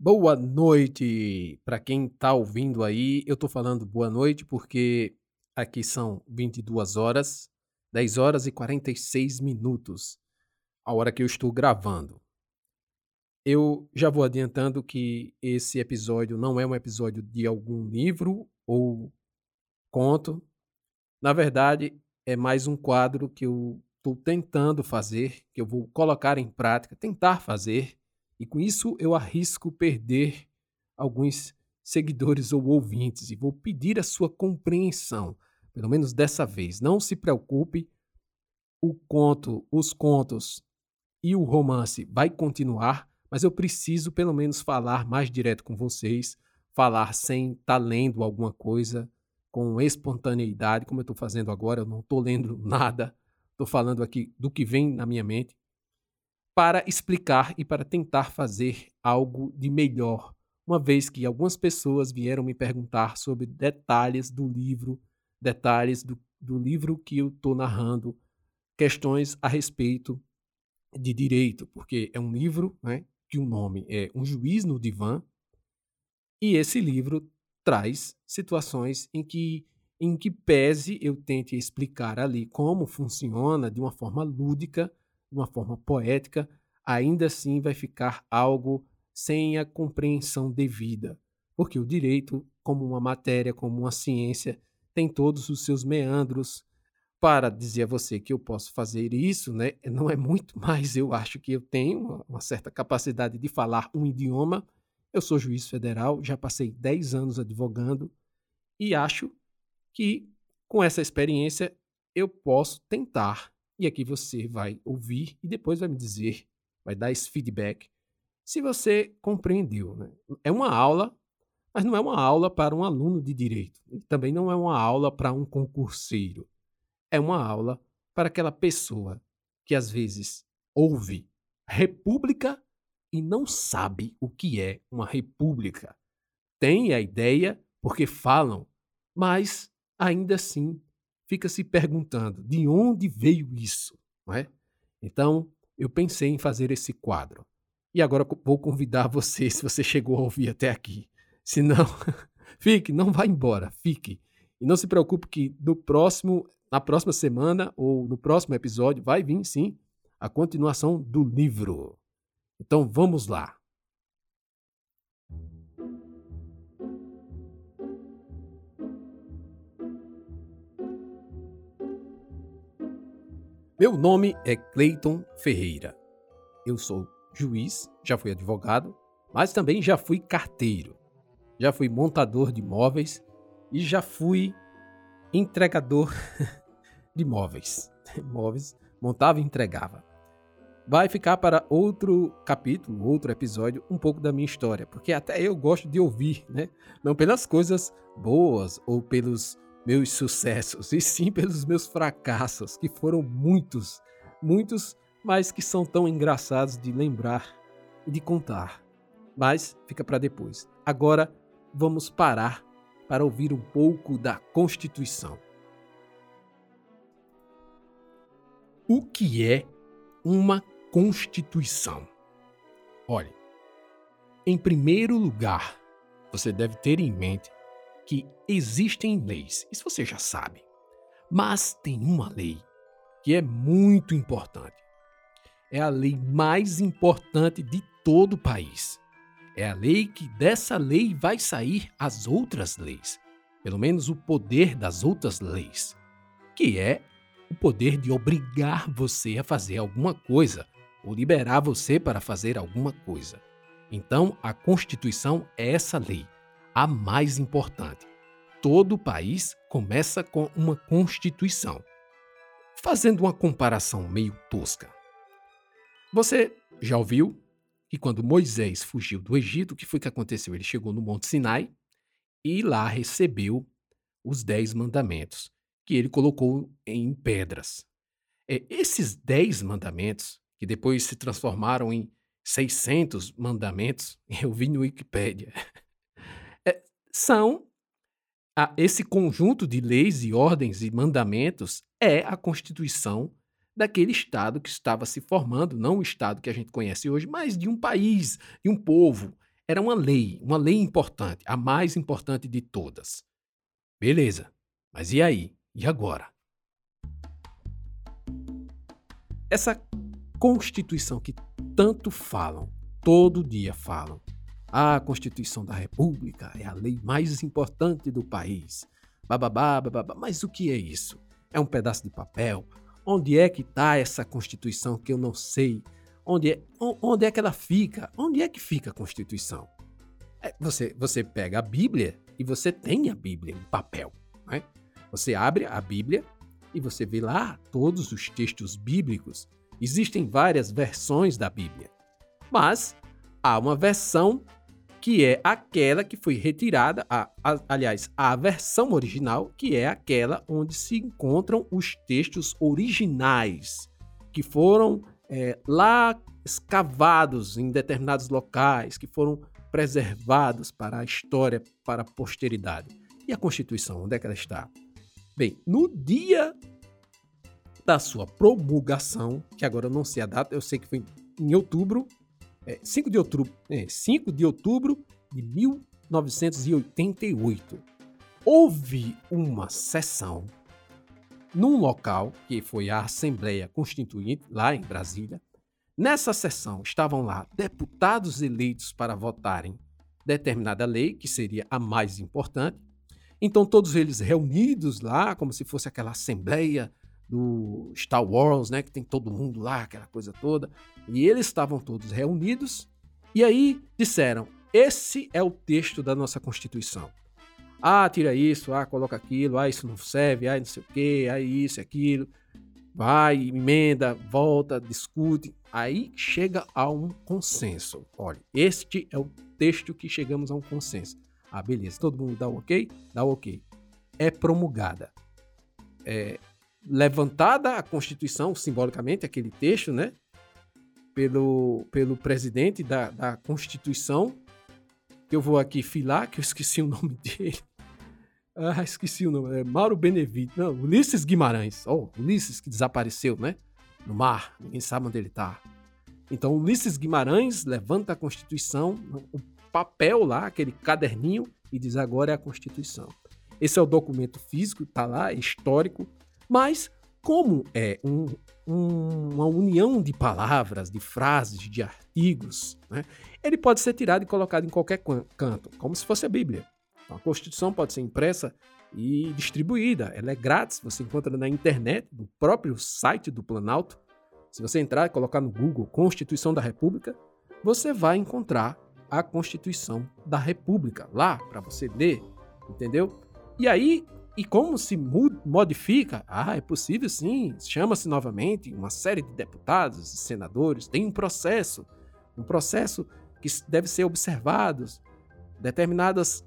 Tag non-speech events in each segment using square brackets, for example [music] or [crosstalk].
Boa noite para quem está ouvindo aí. Eu estou falando boa noite porque aqui são 22 horas, 10 horas e 46 minutos, a hora que eu estou gravando. Eu já vou adiantando que esse episódio não é um episódio de algum livro ou conto. Na verdade, é mais um quadro que eu estou tentando fazer, que eu vou colocar em prática, tentar fazer e com isso eu arrisco perder alguns seguidores ou ouvintes e vou pedir a sua compreensão, pelo menos dessa vez. Não se preocupe, o conto, os contos e o romance vai continuar, mas eu preciso pelo menos falar mais direto com vocês, falar sem estar tá lendo alguma coisa, com espontaneidade, como eu estou fazendo agora. Eu não estou lendo [laughs] nada, estou falando aqui do que vem na minha mente para explicar e para tentar fazer algo de melhor, uma vez que algumas pessoas vieram me perguntar sobre detalhes do livro, detalhes do, do livro que eu estou narrando, questões a respeito de direito, porque é um livro né, que o nome é Um Juiz no Divã, e esse livro traz situações em que, em que pese eu tente explicar ali como funciona de uma forma lúdica, de uma forma poética, ainda assim vai ficar algo sem a compreensão devida, porque o direito, como uma matéria, como uma ciência, tem todos os seus meandros. Para dizer a você que eu posso fazer isso, né, [laughs] não é muito mais. Eu acho que eu tenho uma certa capacidade de falar um idioma. Eu sou juiz federal, já passei 10 anos advogando e acho que com essa experiência eu posso tentar e aqui você vai ouvir e depois vai me dizer, vai dar esse feedback se você compreendeu. Né? É uma aula, mas não é uma aula para um aluno de direito. E também não é uma aula para um concurseiro. É uma aula para aquela pessoa que às vezes ouve república e não sabe o que é uma república. Tem a ideia porque falam, mas ainda assim fica se perguntando de onde veio isso, não é? Então, eu pensei em fazer esse quadro. E agora vou convidar [laughs] você, se você chegou a ouvir até aqui. Se não, [laughs] fique, não vá embora, fique. E não se preocupe que no próximo, na próxima semana ou no próximo episódio vai vir sim a continuação do livro. Então vamos lá. Meu nome é Cleiton Ferreira. Eu sou juiz, já fui advogado, mas também já fui carteiro. Já fui montador de móveis e já fui entregador [laughs] de móveis. [laughs] móveis, montava e entregava. Vai ficar para outro capítulo, outro episódio, um pouco da minha história, porque até eu gosto de ouvir, né? Não pelas coisas boas ou pelos meus sucessos, e sim pelos meus fracassos, que foram muitos, muitos, mas que são tão engraçados de lembrar e de contar. Mas fica para depois. Agora vamos parar para ouvir um pouco da Constituição. O que é uma Constituição? Olhe, em primeiro lugar, você deve ter em mente que existem leis, isso você já sabe. Mas tem uma lei que é muito importante. É a lei mais importante de todo o país. É a lei que dessa lei vai sair as outras leis, pelo menos o poder das outras leis, que é o poder de obrigar você a fazer alguma coisa ou liberar você para fazer alguma coisa. Então, a Constituição é essa lei a mais importante. Todo país começa com uma constituição. Fazendo uma comparação meio tosca. Você já ouviu que quando Moisés fugiu do Egito, o que foi que aconteceu? Ele chegou no Monte Sinai e lá recebeu os dez mandamentos, que ele colocou em pedras. É, esses dez mandamentos, que depois se transformaram em 600 mandamentos, [laughs] eu vi no Wikipedia, são a, esse conjunto de leis e ordens e mandamentos é a constituição daquele estado que estava se formando, não o estado que a gente conhece hoje, mas de um país, de um povo. era uma lei, uma lei importante, a mais importante de todas. Beleza, mas e aí? E agora? Essa Constituição que tanto falam, todo dia falam. A Constituição da República é a lei mais importante do país. Bababá, bababá. Mas o que é isso? É um pedaço de papel? Onde é que está essa Constituição que eu não sei? Onde é, onde é que ela fica? Onde é que fica a Constituição? É, você, você pega a Bíblia e você tem a Bíblia em papel. Né? Você abre a Bíblia e você vê lá todos os textos bíblicos. Existem várias versões da Bíblia, mas há uma versão que é aquela que foi retirada, a, a, aliás, a versão original, que é aquela onde se encontram os textos originais, que foram é, lá escavados em determinados locais, que foram preservados para a história, para a posteridade. E a Constituição, onde é que ela está? Bem, no dia da sua promulgação, que agora eu não sei a data, eu sei que foi em outubro é, 5 de outubro, é, 5 de outubro de 1988. Houve uma sessão num local que foi a Assembleia Constituinte, lá em Brasília. Nessa sessão estavam lá deputados eleitos para votarem determinada lei, que seria a mais importante. Então, todos eles reunidos lá, como se fosse aquela assembleia do Star Wars, né, que tem todo mundo lá, aquela coisa toda. E eles estavam todos reunidos e aí disseram: "Esse é o texto da nossa Constituição". Ah, tira isso, ah, coloca aquilo, ah, isso não serve, ah, não sei o quê, ah, isso, aquilo. Vai, emenda, volta, discute. Aí chega a um consenso. Olha, este é o texto que chegamos a um consenso. Ah, beleza, todo mundo dá o ok? Dá o ok. É promulgada. É, levantada a Constituição, simbolicamente, aquele texto, né? Pelo, pelo presidente da, da Constituição, eu vou aqui filar, que eu esqueci o nome [laughs] dele. Ah, esqueci o nome. É Mauro Benevides. Não, Ulisses Guimarães. Oh, Ulisses que desapareceu, né? No mar. Ninguém sabe onde ele está. Então, Ulisses Guimarães levanta a Constituição, o papel lá, aquele caderninho, e diz agora é a Constituição. Esse é o documento físico, está lá, histórico, mas, como é um, um, uma união de palavras, de frases, de artigos, né, ele pode ser tirado e colocado em qualquer canto, como se fosse a Bíblia. Então, a Constituição pode ser impressa e distribuída. Ela é grátis, você encontra na internet, no próprio site do Planalto. Se você entrar e colocar no Google Constituição da República, você vai encontrar a Constituição da República lá para você ler, entendeu? E aí e como se modifica? Ah, é possível sim. Chama-se novamente uma série de deputados e senadores. Tem um processo, um processo que deve ser observado, determinadas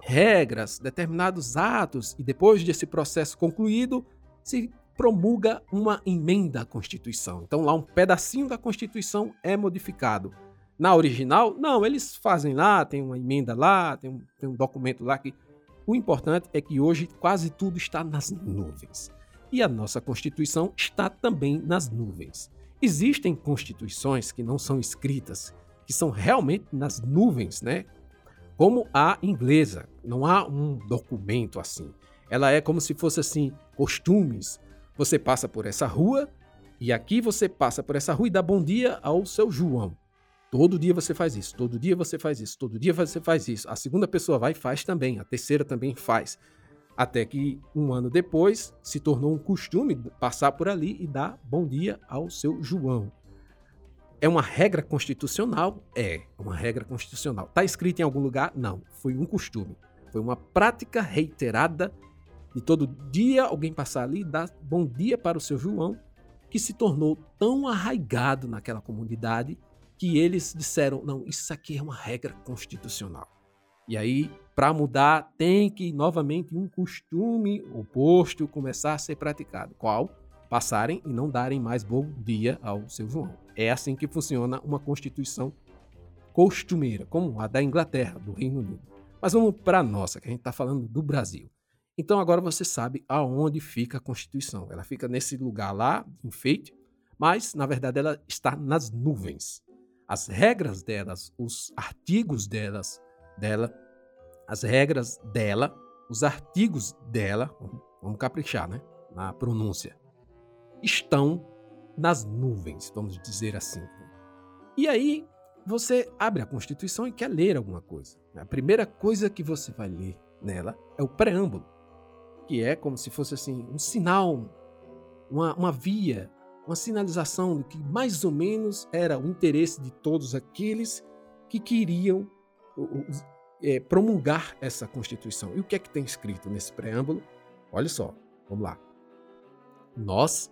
regras, determinados atos, e depois desse processo concluído, se promulga uma emenda à Constituição. Então lá um pedacinho da Constituição é modificado. Na original, não, eles fazem lá, tem uma emenda lá, tem um, tem um documento lá que o importante é que hoje quase tudo está nas nuvens. E a nossa Constituição está também nas nuvens. Existem constituições que não são escritas, que são realmente nas nuvens, né? Como a inglesa. Não há um documento assim. Ela é como se fosse assim, costumes. Você passa por essa rua e aqui você passa por essa rua e dá bom dia ao seu João. Todo dia você faz isso, todo dia você faz isso, todo dia você faz isso. A segunda pessoa vai e faz também, a terceira também faz. Até que um ano depois se tornou um costume passar por ali e dar bom dia ao seu João. É uma regra constitucional? É, uma regra constitucional. Está escrito em algum lugar? Não. Foi um costume. Foi uma prática reiterada de todo dia alguém passar ali e dar bom dia para o seu João, que se tornou tão arraigado naquela comunidade que eles disseram: não, isso aqui é uma regra constitucional. E aí, para mudar, tem que novamente um costume oposto começar a ser praticado. Qual? Passarem e não darem mais bom dia ao seu João. É assim que funciona uma constituição costumeira, como a da Inglaterra, do Reino Unido. Mas vamos para a nossa, que a gente está falando do Brasil. Então agora você sabe aonde fica a Constituição. Ela fica nesse lugar lá, enfeite, mas na verdade ela está nas nuvens. As regras delas, os artigos delas, dela, as regras dela, os artigos dela, vamos caprichar, né? Na pronúncia, estão nas nuvens, vamos dizer assim. E aí você abre a Constituição e quer ler alguma coisa. A primeira coisa que você vai ler nela é o preâmbulo, que é como se fosse assim um sinal, uma, uma via, uma sinalização do que mais ou menos era o interesse de todos aqueles que queriam é, promulgar essa Constituição. E o que é que tem escrito nesse preâmbulo? Olha só, vamos lá. Nós,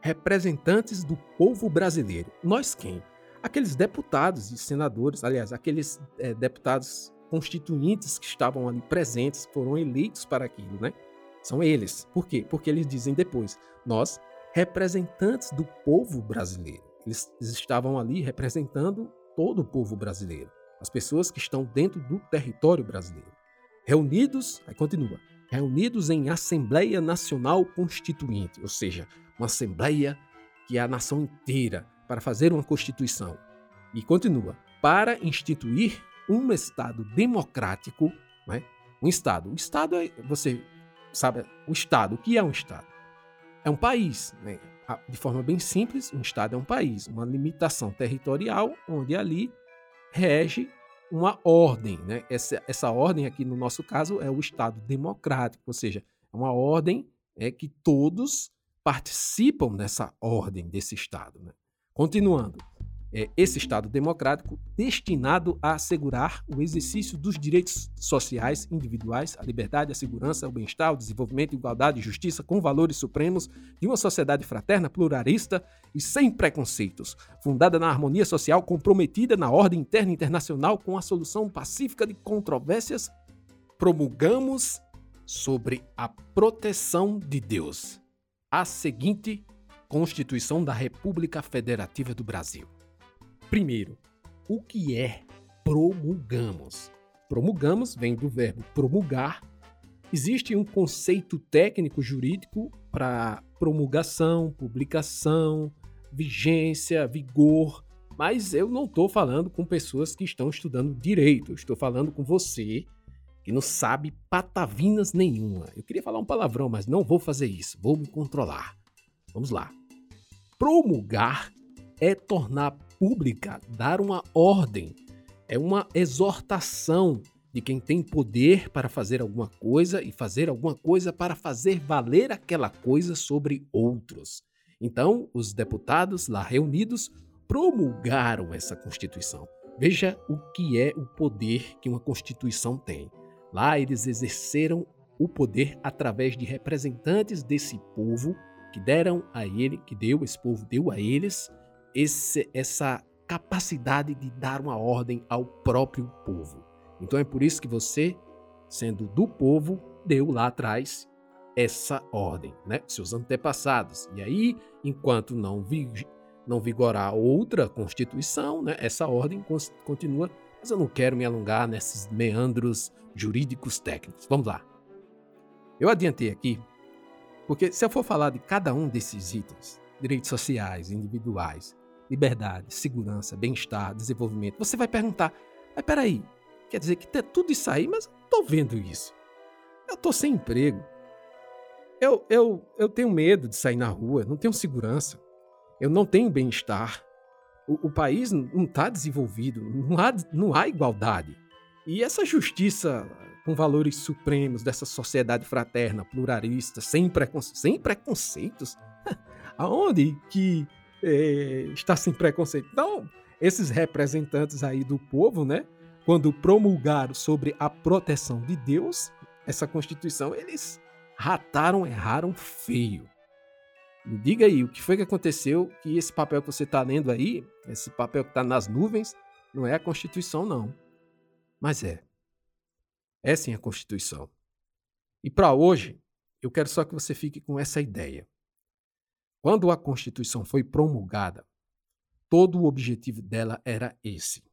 representantes do povo brasileiro, nós quem? Aqueles deputados e senadores, aliás, aqueles é, deputados constituintes que estavam ali presentes, foram eleitos para aquilo, né? São eles. Por quê? Porque eles dizem depois: nós, representantes do povo brasileiro. Eles estavam ali representando todo o povo brasileiro, as pessoas que estão dentro do território brasileiro. Reunidos, aí continua, reunidos em Assembleia Nacional Constituinte, ou seja, uma assembleia que é a nação inteira para fazer uma constituição. E continua, para instituir um Estado democrático, né? um Estado. O Estado é, você sabe, o Estado, o que é um Estado? É um país, né? de forma bem simples, um Estado é um país, uma limitação territorial onde ali rege uma ordem. Né? Essa, essa ordem aqui, no nosso caso, é o Estado democrático, ou seja, é uma ordem é, que todos participam dessa ordem, desse Estado. Né? Continuando, é, esse Estado democrático destinado a assegurar o exercício dos direitos sociais individuais, a liberdade, a segurança, o bem-estar, o desenvolvimento, igualdade e justiça com valores supremos de uma sociedade fraterna, pluralista e sem preconceitos, fundada na harmonia social, comprometida na ordem interna e internacional com a solução pacífica de controvérsias, promulgamos sobre a proteção de Deus a seguinte Constituição da República Federativa do Brasil. Primeiro, o que é promulgamos? Promulgamos vem do verbo promulgar. Existe um conceito técnico jurídico para promulgação, publicação, vigência, vigor, mas eu não estou falando com pessoas que estão estudando direito, estou falando com você que não sabe patavinas nenhuma. Eu queria falar um palavrão, mas não vou fazer isso, vou me controlar. Vamos lá. Promulgar é tornar pública, dar uma ordem, é uma exortação de quem tem poder para fazer alguma coisa e fazer alguma coisa para fazer valer aquela coisa sobre outros. Então, os deputados lá reunidos promulgaram essa Constituição. Veja o que é o poder que uma Constituição tem. Lá eles exerceram o poder através de representantes desse povo que deram a ele, que deu, esse povo deu a eles esse, essa capacidade de dar uma ordem ao próprio povo. Então é por isso que você, sendo do povo, deu lá atrás essa ordem, né? Seus antepassados. E aí, enquanto não, vi, não vigorar outra constituição, né? Essa ordem continua. Mas eu não quero me alongar nesses meandros jurídicos técnicos. Vamos lá. Eu adiantei aqui, porque se eu for falar de cada um desses itens, direitos sociais, individuais, liberdade, segurança, bem-estar, desenvolvimento, você vai perguntar: mas peraí, quer dizer que tem tudo isso aí, mas estou vendo isso. Eu estou sem emprego. Eu, eu, eu tenho medo de sair na rua, não tenho segurança. Eu não tenho bem-estar. O, o, país não está desenvolvido, não há, não há igualdade. E essa justiça com valores supremos dessa sociedade fraterna, pluralista, sem, preconce sem preconceitos, [laughs] aonde que é, está sem preconceito. Então, esses representantes aí do povo, né, quando promulgaram sobre a proteção de Deus, essa Constituição, eles rataram, erraram feio. Me diga aí, o que foi que aconteceu que esse papel que você está lendo aí, esse papel que está nas nuvens, não é a Constituição, não. Mas é. É sim a Constituição. E para hoje, eu quero só que você fique com essa ideia. Quando a Constituição foi promulgada, todo o objetivo dela era esse.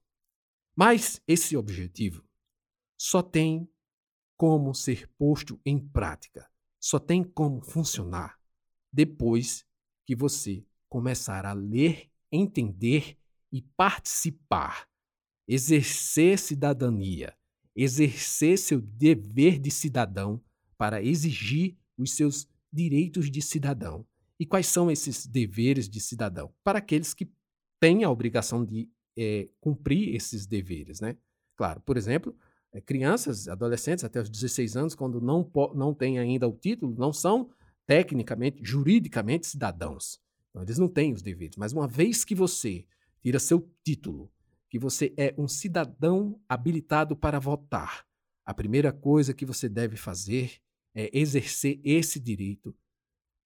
Mas esse objetivo só tem como ser posto em prática, só tem como funcionar depois que você começar a ler, entender e participar, exercer cidadania, exercer seu dever de cidadão para exigir os seus direitos de cidadão. E quais são esses deveres de cidadão? Para aqueles que têm a obrigação de é, cumprir esses deveres, né? Claro, por exemplo, é, crianças, adolescentes até os 16 anos, quando não, não têm ainda o título, não são tecnicamente, juridicamente cidadãos. Então, eles não têm os deveres. Mas uma vez que você tira seu título, que você é um cidadão habilitado para votar, a primeira coisa que você deve fazer é exercer esse direito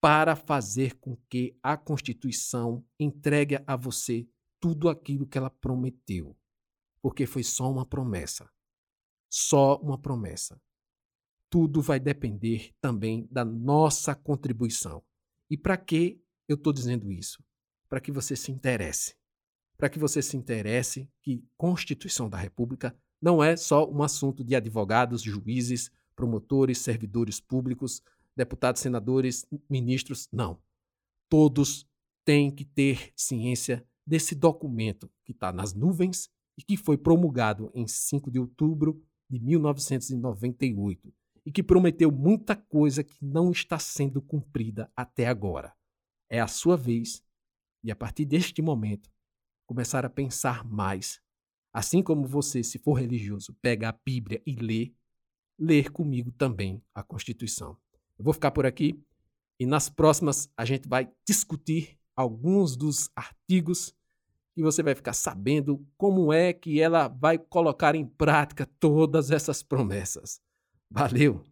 para fazer com que a Constituição entregue a você tudo aquilo que ela prometeu. Porque foi só uma promessa. Só uma promessa. Tudo vai depender também da nossa contribuição. E para que eu estou dizendo isso? Para que você se interesse. Para que você se interesse que Constituição da República não é só um assunto de advogados, juízes, promotores, servidores públicos, deputados, senadores, ministros. Não. Todos têm que ter ciência desse documento que está nas nuvens e que foi promulgado em 5 de outubro de 1998 e que prometeu muita coisa que não está sendo cumprida até agora. É a sua vez e a partir deste momento começar a pensar mais. Assim como você, se for religioso, pega a Bíblia e lê, ler comigo também a Constituição. Eu vou ficar por aqui e nas próximas a gente vai discutir alguns dos artigos e você vai ficar sabendo como é que ela vai colocar em prática todas essas promessas. Valeu!